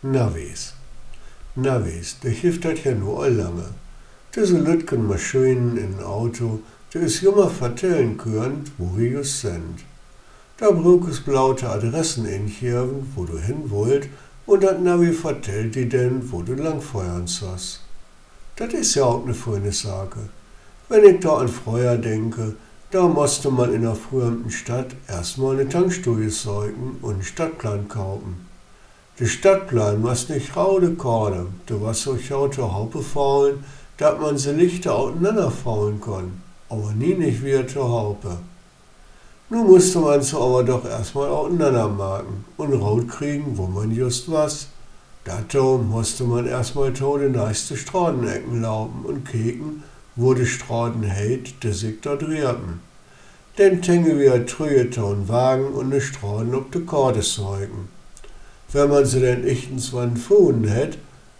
Navis. Navis, der hilft dat ja nur lange. Diese Lütgen Maschinen in Auto, der is jummer vertellen könnt, wo wir just sind. Da brauch es blaute Adressen in inchirven, wo du hin wollt, und dat Navi vertellt die denn, wo du langfeuern sollst. Das is ja auch ne feine Sache. Wenn ich da an Freuer denke, da musste man in der früheren Stadt erstmal eine Tankstudie säugen und einen Stadtplan kaufen. Der Stadtplan was nicht raude Korde, du was so schaute Haupe faulen, dat man se Lichter auseinander faulen kann, aber nie nicht wieder zur Haupe. Nun musste man so aber doch erstmal auseinander marken und raut kriegen, wo man just was. Dato musste man erstmal tode neiste Stradenecken laufen und keken, wo de Straden heit, de sich dort rierten. Denn tänge wir trühe Wagen und de Straden ob de Korde säugen wenn man sie denn ichtens wann gefunden hätt,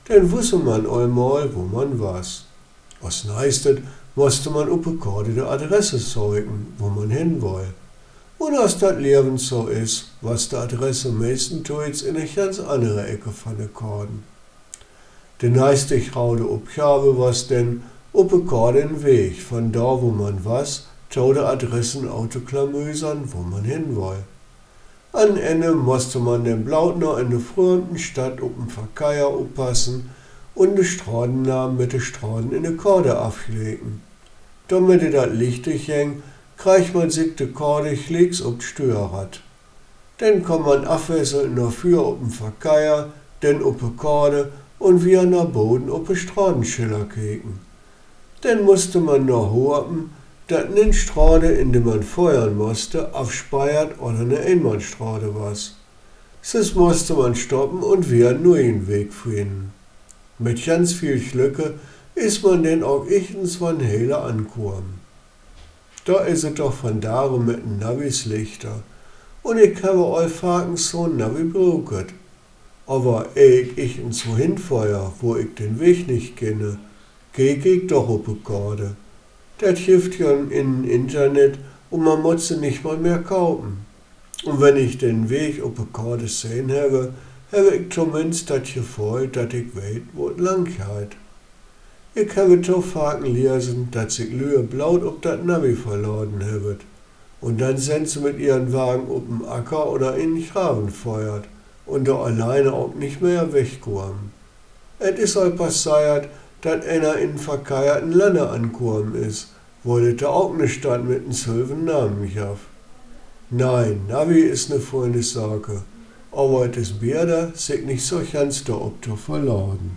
dann wusste man einmal, wo man was. Was neistet, musste man upekorde de Adresse zeugen, wo man hin will. Und als dat Leben so is, was de Adresse meisten tuits in eine ganz andere Ecke von de Korden. De neiste raude Uppgabe was denn upekorde den Weg, von da wo man was, to de Adressen autoklamösern, wo man hin will. An Ende musste man den Blautner in der frühen Stadt op den Verkeier oppassen und de Stradennamen mit de Straden in de Korde aflegen. Damit dat lichtig häng, kreich man sich de Korde links op Störrad. Dann kann man abwechselnd nur für op den Verkeier, denn de Korde und wie an der Boden op de Stradenschiller keken. Dann musste man nur hopen, dat nen Strade, in dem man feuern musste, aufspeiert oder ne Einbahnstrade was. Sis musste man stoppen und wieder einen neuen Weg finden. Mit ganz viel Schlücke ist man denn auch ichtens von Hele angekommen. Da is es doch von darum mit den Navis Lichter. Und ich habe euch Faken so ein Navi bruket. Aber ich ichtens wohin feuer, wo ich den Weg nicht kenne, geh ich doch op Garde. Das hilft ja im Internet und man muss sie nicht mal mehr kaufen. Und wenn ich den Weg auf Karte sehen habe, habe ich zumindest das Gefühl, dass ich weiß, wo es lang geht. Ich habe zu Faken lesen, dass sich Lühe blaut auf das Navi verloren habe. Und dann sind sie mit ihren Wagen auf dem Acker oder in den Graben feuert und da alleine auch nicht mehr wegkommen. Es ist auch passiert, dass einer in verkeierten Lande angekommen ist, wo der auch nicht stand mit einem zwölfen Namen mich auf. Nein, Navi ist ne feine Sache, aber es ist besser, sich nicht so ganz da ob zu verladen.